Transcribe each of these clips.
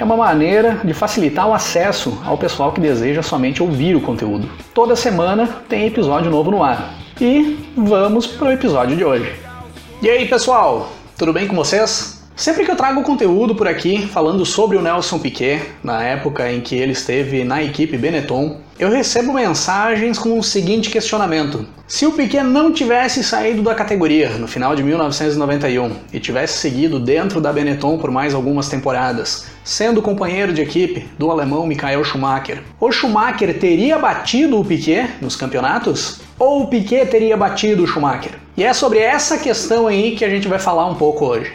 É uma maneira de facilitar o acesso ao pessoal que deseja somente ouvir o conteúdo. Toda semana tem episódio novo no ar. E vamos para o episódio de hoje. E aí, pessoal? Tudo bem com vocês? Sempre que eu trago conteúdo por aqui falando sobre o Nelson Piquet, na época em que ele esteve na equipe Benetton, eu recebo mensagens com o seguinte questionamento: se o Piquet não tivesse saído da categoria no final de 1991 e tivesse seguido dentro da Benetton por mais algumas temporadas, sendo companheiro de equipe do alemão Michael Schumacher, o Schumacher teria batido o Piquet nos campeonatos? Ou o Piquet teria batido o Schumacher? E é sobre essa questão aí que a gente vai falar um pouco hoje.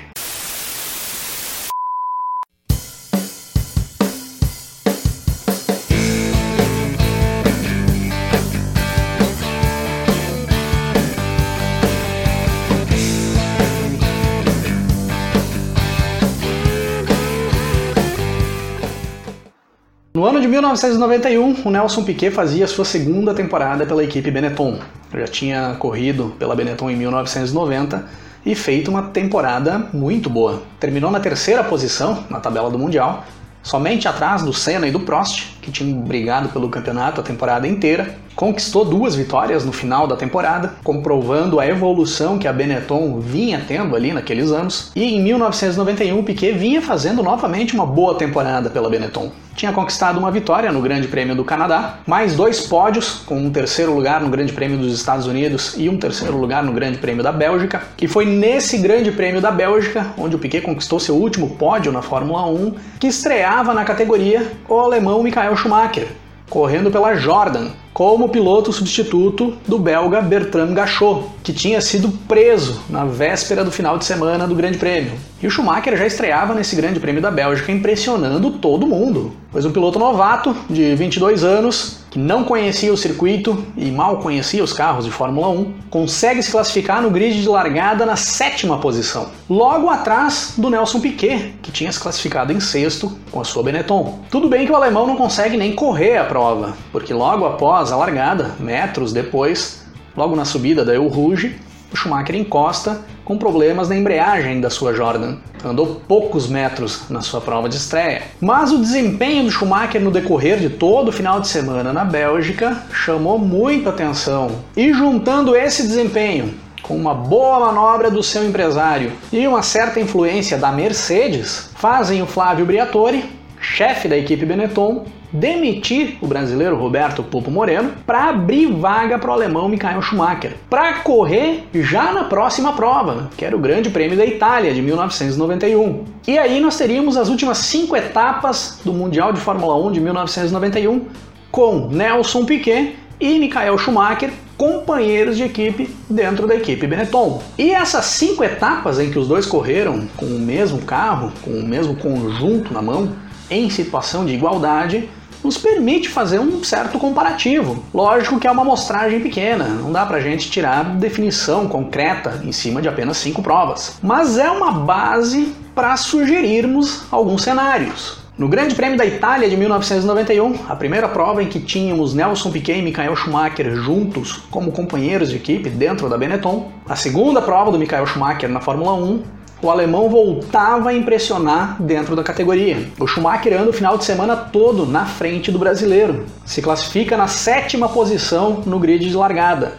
1991, o Nelson Piquet fazia sua segunda temporada pela equipe Benetton. Já tinha corrido pela Benetton em 1990 e feito uma temporada muito boa. Terminou na terceira posição na tabela do Mundial, somente atrás do Senna e do Prost, que tinham brigado pelo campeonato a temporada inteira. Conquistou duas vitórias no final da temporada, comprovando a evolução que a Benetton vinha tendo ali naqueles anos. E em 1991, Piquet vinha fazendo novamente uma boa temporada pela Benetton tinha conquistado uma vitória no Grande Prêmio do Canadá, mais dois pódios, com um terceiro lugar no Grande Prêmio dos Estados Unidos e um terceiro lugar no Grande Prêmio da Bélgica. E foi nesse Grande Prêmio da Bélgica, onde o Piquet conquistou seu último pódio na Fórmula 1, que estreava na categoria o alemão Michael Schumacher, correndo pela Jordan, como piloto substituto do belga Bertrand Gachot, que tinha sido preso na véspera do final de semana do Grande Prêmio. E o Schumacher já estreava nesse Grande Prêmio da Bélgica impressionando todo mundo, pois um piloto novato de 22 anos, que não conhecia o circuito e mal conhecia os carros de Fórmula 1, consegue se classificar no grid de largada na sétima posição, logo atrás do Nelson Piquet, que tinha se classificado em sexto com a sua Benetton. Tudo bem que o alemão não consegue nem correr a prova, porque logo após a largada, metros depois, logo na subida da El Rouge, o Schumacher encosta com problemas na embreagem da sua Jordan. Andou poucos metros na sua prova de estreia. Mas o desempenho do Schumacher no decorrer de todo o final de semana na Bélgica chamou muita atenção. E juntando esse desempenho com uma boa manobra do seu empresário e uma certa influência da Mercedes, fazem o Flávio Briatore, chefe da equipe Benetton, demitir o brasileiro Roberto Pupo Moreno para abrir vaga para o alemão Michael Schumacher, para correr já na próxima prova, que era o Grande Prêmio da Itália de 1991. E aí nós teríamos as últimas cinco etapas do Mundial de Fórmula 1 de 1991 com Nelson Piquet e Michael Schumacher companheiros de equipe dentro da equipe Benetton. E essas cinco etapas em que os dois correram com o mesmo carro, com o mesmo conjunto na mão, em situação de igualdade, nos permite fazer um certo comparativo. Lógico que é uma amostragem pequena, não dá pra gente tirar definição concreta em cima de apenas cinco provas, mas é uma base para sugerirmos alguns cenários. No Grande Prêmio da Itália de 1991, a primeira prova em que tínhamos Nelson Piquet e Michael Schumacher juntos como companheiros de equipe dentro da Benetton, a segunda prova do Michael Schumacher na Fórmula 1 o alemão voltava a impressionar dentro da categoria. O Schumacher anda o final de semana todo na frente do brasileiro. Se classifica na sétima posição no grid de largada,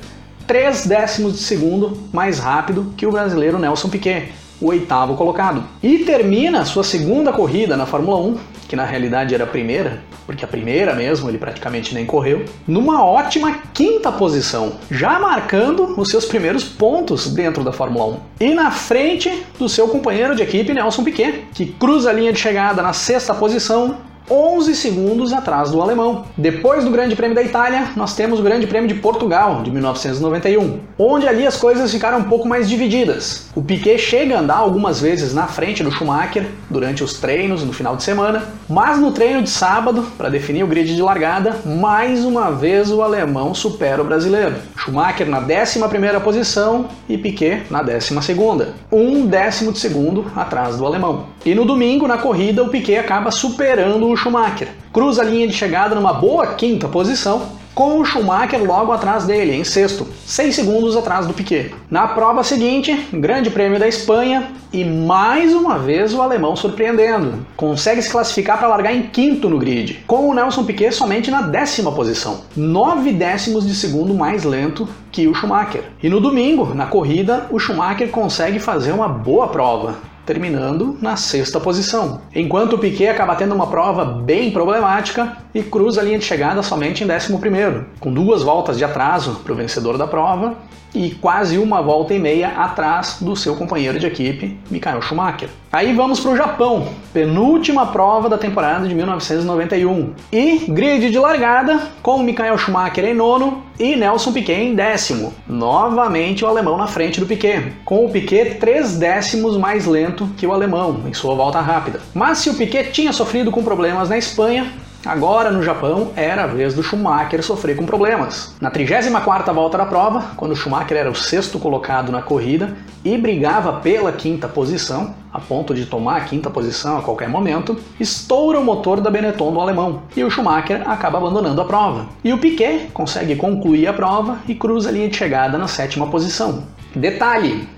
três décimos de segundo mais rápido que o brasileiro Nelson Piquet, o oitavo colocado. E termina sua segunda corrida na Fórmula 1 que na realidade era a primeira, porque a primeira mesmo ele praticamente nem correu, numa ótima quinta posição, já marcando os seus primeiros pontos dentro da Fórmula 1. E na frente do seu companheiro de equipe Nelson Piquet, que cruza a linha de chegada na sexta posição 11 segundos atrás do alemão. Depois do Grande Prêmio da Itália, nós temos o Grande Prêmio de Portugal, de 1991, onde ali as coisas ficaram um pouco mais divididas. O Piquet chega a andar algumas vezes na frente do Schumacher durante os treinos no final de semana, mas no treino de sábado, para definir o grid de largada, mais uma vez o alemão supera o brasileiro. Schumacher na 11ª posição e Piquet na 12ª, um décimo de segundo atrás do alemão. E no domingo, na corrida, o Piquet acaba superando o Schumacher. Cruza a linha de chegada numa boa quinta posição, com o Schumacher logo atrás dele, em sexto, 6 segundos atrás do Piquet. Na prova seguinte, Grande Prêmio da Espanha, e mais uma vez o alemão surpreendendo. Consegue se classificar para largar em quinto no grid, com o Nelson Piquet somente na décima posição, 9 décimos de segundo mais lento que o Schumacher. E no domingo, na corrida, o Schumacher consegue fazer uma boa prova terminando na sexta posição. Enquanto o Piquet acaba tendo uma prova bem problemática e cruza a linha de chegada somente em 11 primeiro, com duas voltas de atraso para o vencedor da prova e quase uma volta e meia atrás do seu companheiro de equipe, Michael Schumacher. Aí vamos para o Japão, penúltima prova da temporada de 1991. E grid de largada com Michael Schumacher em nono e Nelson Piquet em décimo. Novamente o alemão na frente do Piquet, com o Piquet três décimos mais lento que o alemão em sua volta rápida. Mas se o Piquet tinha sofrido com problemas na Espanha, Agora, no Japão, era a vez do Schumacher sofrer com problemas. Na 34ª volta da prova, quando Schumacher era o sexto colocado na corrida e brigava pela quinta posição, a ponto de tomar a quinta posição a qualquer momento, estoura o motor da Benetton do alemão e o Schumacher acaba abandonando a prova. E o Piquet consegue concluir a prova e cruza a linha de chegada na sétima posição. Detalhe: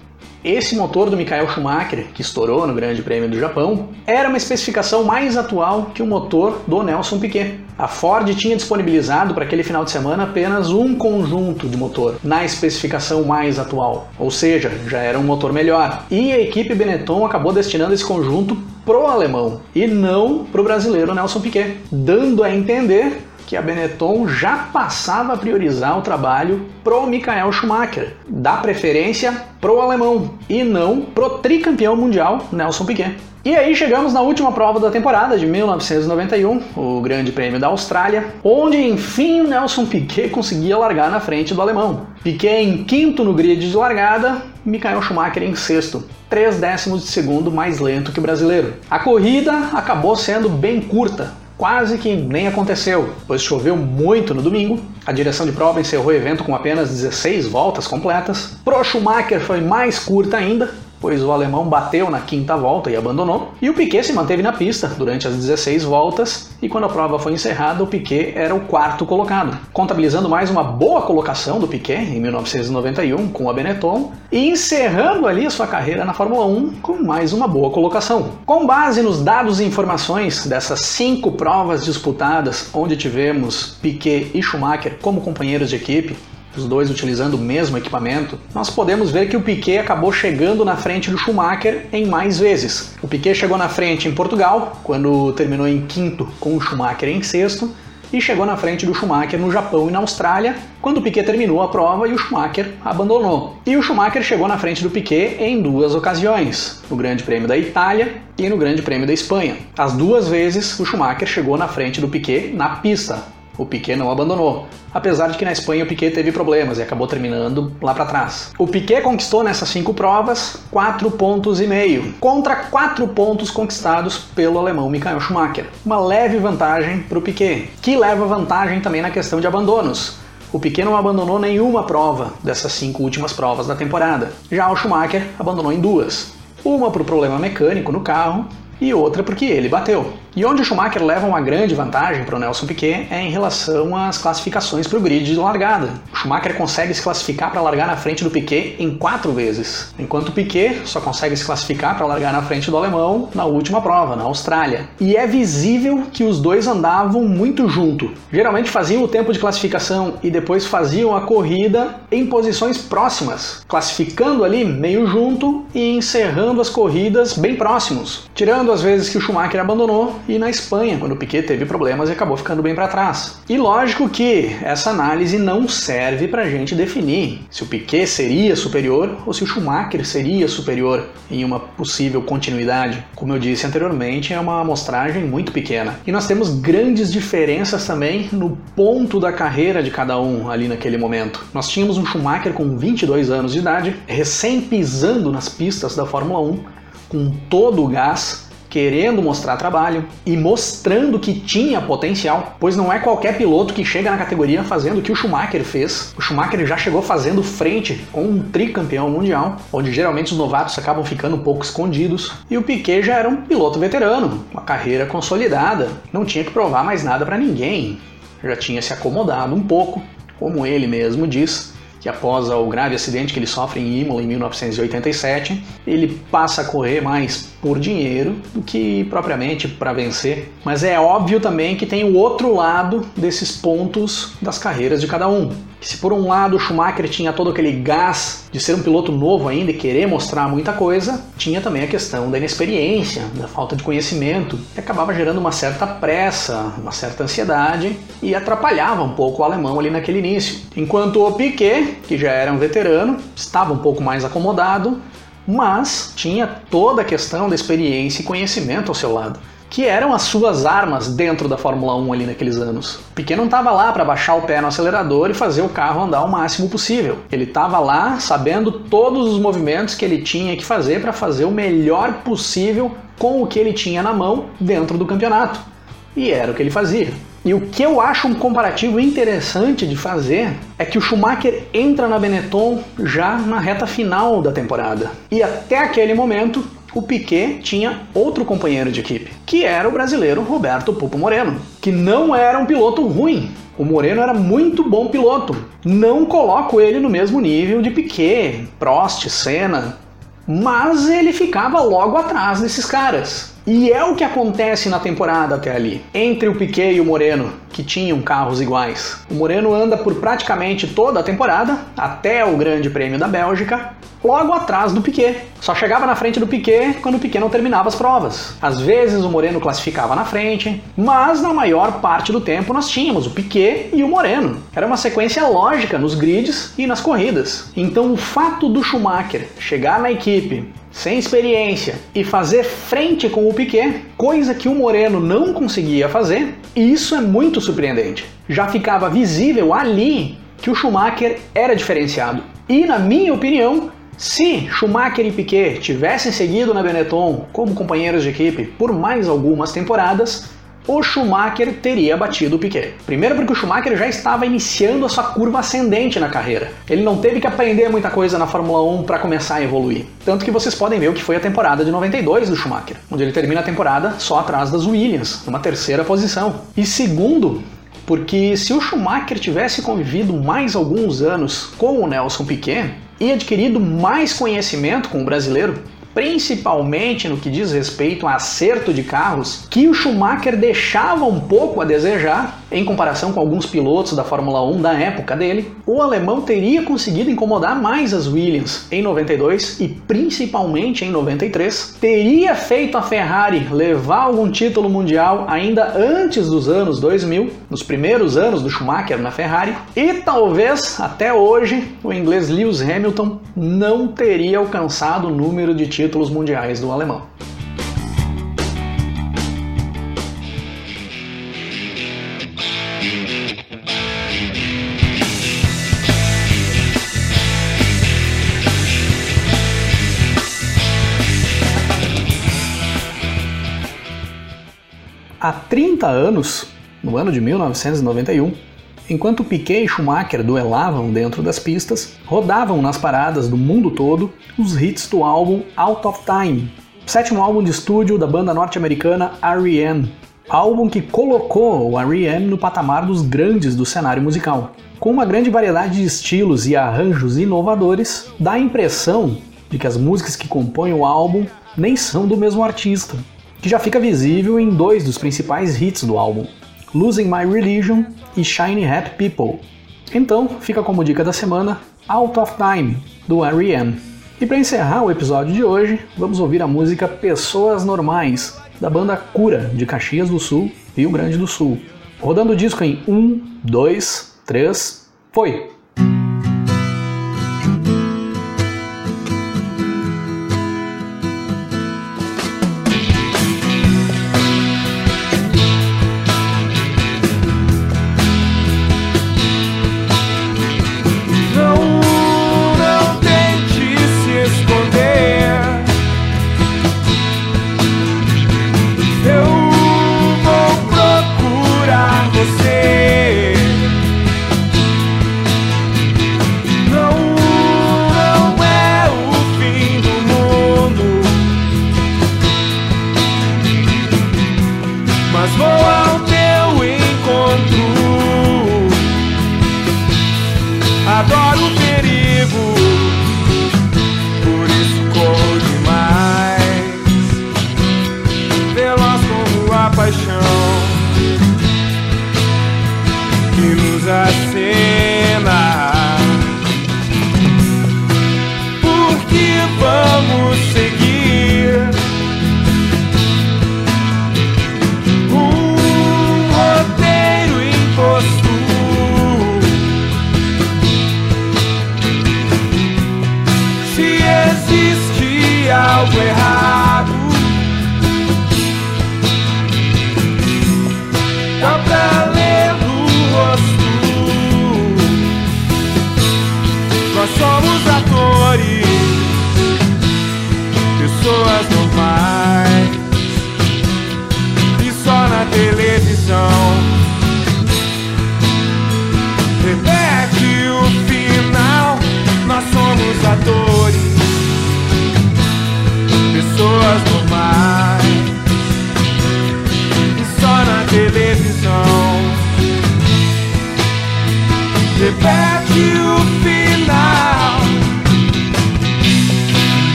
esse motor do Michael Schumacher, que estourou no Grande Prêmio do Japão, era uma especificação mais atual que o motor do Nelson Piquet. A Ford tinha disponibilizado para aquele final de semana apenas um conjunto de motor, na especificação mais atual, ou seja, já era um motor melhor. E a equipe Benetton acabou destinando esse conjunto pro alemão e não pro brasileiro Nelson Piquet, dando a entender que a Benetton já passava a priorizar o trabalho pro Michael Schumacher, da preferência pro alemão e não pro tricampeão mundial Nelson Piquet. E aí chegamos na última prova da temporada de 1991, o Grande Prêmio da Austrália, onde enfim Nelson Piquet conseguia largar na frente do alemão. Piquet em quinto no grid de largada, Michael Schumacher em sexto, três décimos de segundo mais lento que o brasileiro. A corrida acabou sendo bem curta, quase que nem aconteceu, pois choveu muito no domingo. A direção de prova encerrou o evento com apenas 16 voltas completas. Pro Schumacher foi mais curta ainda, pois o alemão bateu na quinta volta e abandonou, e o Piquet se manteve na pista durante as 16 voltas, e quando a prova foi encerrada, o Piquet era o quarto colocado, contabilizando mais uma boa colocação do Piquet em 1991 com a Benetton, e encerrando ali sua carreira na Fórmula 1 com mais uma boa colocação. Com base nos dados e informações dessas cinco provas disputadas, onde tivemos Piquet e Schumacher como companheiros de equipe, os dois utilizando o mesmo equipamento, nós podemos ver que o Piquet acabou chegando na frente do Schumacher em mais vezes. O Piquet chegou na frente em Portugal, quando terminou em quinto com o Schumacher em sexto, e chegou na frente do Schumacher no Japão e na Austrália, quando o Piquet terminou a prova e o Schumacher abandonou. E o Schumacher chegou na frente do Piquet em duas ocasiões, no Grande Prêmio da Itália e no Grande Prêmio da Espanha. As duas vezes o Schumacher chegou na frente do Piquet na pista, o Piquet não abandonou, apesar de que na Espanha o Piquet teve problemas e acabou terminando lá para trás. O Piquet conquistou nessas cinco provas quatro pontos e meio, contra quatro pontos conquistados pelo alemão Michael Schumacher. Uma leve vantagem para o Piquet, que leva vantagem também na questão de abandonos. O Piquet não abandonou nenhuma prova dessas cinco últimas provas da temporada. Já o Schumacher abandonou em duas. Uma por problema mecânico no carro e outra porque ele bateu. E onde o Schumacher leva uma grande vantagem para o Nelson Piquet é em relação às classificações para o grid de largada. O Schumacher consegue se classificar para largar na frente do Piquet em quatro vezes, enquanto o Piquet só consegue se classificar para largar na frente do alemão na última prova, na Austrália. E é visível que os dois andavam muito junto. Geralmente faziam o tempo de classificação e depois faziam a corrida em posições próximas, classificando ali meio junto e encerrando as corridas bem próximos, tirando as vezes que o Schumacher abandonou e na Espanha, quando o Piquet teve problemas e acabou ficando bem para trás. E lógico que essa análise não serve para a gente definir se o Piquet seria superior ou se o Schumacher seria superior em uma possível continuidade. Como eu disse anteriormente, é uma amostragem muito pequena. E nós temos grandes diferenças também no ponto da carreira de cada um ali naquele momento. Nós tínhamos um Schumacher com 22 anos de idade, recém pisando nas pistas da Fórmula 1, com todo o gás, querendo mostrar trabalho e mostrando que tinha potencial, pois não é qualquer piloto que chega na categoria fazendo o que o Schumacher fez. O Schumacher já chegou fazendo frente com um tricampeão mundial, onde geralmente os novatos acabam ficando um pouco escondidos, e o Piquet já era um piloto veterano, uma carreira consolidada, não tinha que provar mais nada para ninguém, já tinha se acomodado um pouco, como ele mesmo diz, que após o grave acidente que ele sofre em Imola em 1987, ele passa a correr mais por dinheiro do que propriamente para vencer. Mas é óbvio também que tem o outro lado desses pontos das carreiras de cada um. Se por um lado o Schumacher tinha todo aquele gás de ser um piloto novo ainda e querer mostrar muita coisa, tinha também a questão da inexperiência, da falta de conhecimento, que acabava gerando uma certa pressa, uma certa ansiedade e atrapalhava um pouco o alemão ali naquele início. Enquanto o Piquet, que já era um veterano, estava um pouco mais acomodado, mas tinha toda a questão da experiência e conhecimento ao seu lado, que eram as suas armas dentro da Fórmula 1 ali naqueles anos. Piquet não estava lá para baixar o pé no acelerador e fazer o carro andar o máximo possível. Ele estava lá sabendo todos os movimentos que ele tinha que fazer para fazer o melhor possível com o que ele tinha na mão dentro do campeonato. E era o que ele fazia. E o que eu acho um comparativo interessante de fazer é que o Schumacher entra na Benetton já na reta final da temporada. E até aquele momento, o Piquet tinha outro companheiro de equipe, que era o brasileiro Roberto Pupo Moreno, que não era um piloto ruim. O Moreno era muito bom piloto. Não coloco ele no mesmo nível de Piquet, Prost, Senna, mas ele ficava logo atrás desses caras. E é o que acontece na temporada até ali, entre o Piquet e o Moreno, que tinham carros iguais. O Moreno anda por praticamente toda a temporada, até o Grande Prêmio da Bélgica, logo atrás do Piquet. Só chegava na frente do Piquet quando o Piquet não terminava as provas. Às vezes o Moreno classificava na frente, mas na maior parte do tempo nós tínhamos o Piquet e o Moreno. Era uma sequência lógica nos grids e nas corridas. Então o fato do Schumacher chegar na equipe sem experiência e fazer frente com o Piquet, coisa que o Moreno não conseguia fazer, isso é muito surpreendente. Já ficava visível ali que o Schumacher era diferenciado. E na minha opinião, se Schumacher e Piquet tivessem seguido na Benetton como companheiros de equipe por mais algumas temporadas, o Schumacher teria batido o Piquet. Primeiro porque o Schumacher já estava iniciando a sua curva ascendente na carreira. Ele não teve que aprender muita coisa na Fórmula 1 para começar a evoluir. Tanto que vocês podem ver o que foi a temporada de 92 do Schumacher, onde ele termina a temporada só atrás das Williams, numa terceira posição. E segundo, porque se o Schumacher tivesse convivido mais alguns anos com o Nelson Piquet e adquirido mais conhecimento com o brasileiro, principalmente no que diz respeito a acerto de carros, que o Schumacher deixava um pouco a desejar em comparação com alguns pilotos da Fórmula 1 da época dele, o alemão teria conseguido incomodar mais as Williams em 92 e principalmente em 93, teria feito a Ferrari levar algum título mundial ainda antes dos anos 2000, nos primeiros anos do Schumacher na Ferrari, e talvez até hoje o inglês Lewis Hamilton não teria alcançado o número de títulos mundiais do alemão. Há 30 anos, no ano de 1991, enquanto Piquet e Schumacher duelavam dentro das pistas, rodavam nas paradas do mundo todo os hits do álbum Out of Time, sétimo álbum de estúdio da banda norte-americana R.E.M., álbum que colocou o R.E.M. no patamar dos grandes do cenário musical. Com uma grande variedade de estilos e arranjos inovadores, dá a impressão de que as músicas que compõem o álbum nem são do mesmo artista que já fica visível em dois dos principais hits do álbum, Losing My Religion e Shiny Happy People. Então, fica como dica da semana Out of Time, do R.E.M. E para encerrar o episódio de hoje, vamos ouvir a música Pessoas Normais, da banda Cura, de Caxias do Sul, Rio Grande do Sul. Rodando o disco em 1, 2, 3, foi!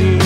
E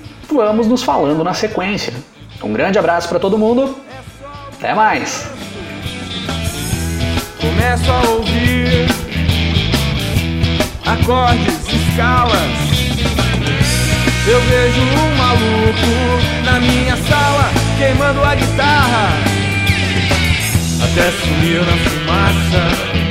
vamos nos falando na sequência. Um grande abraço para todo mundo. Até mais. Começo a ouvir acordes, escalas. Eu vejo um maluco na minha sala queimando a guitarra até sumir na fumaça.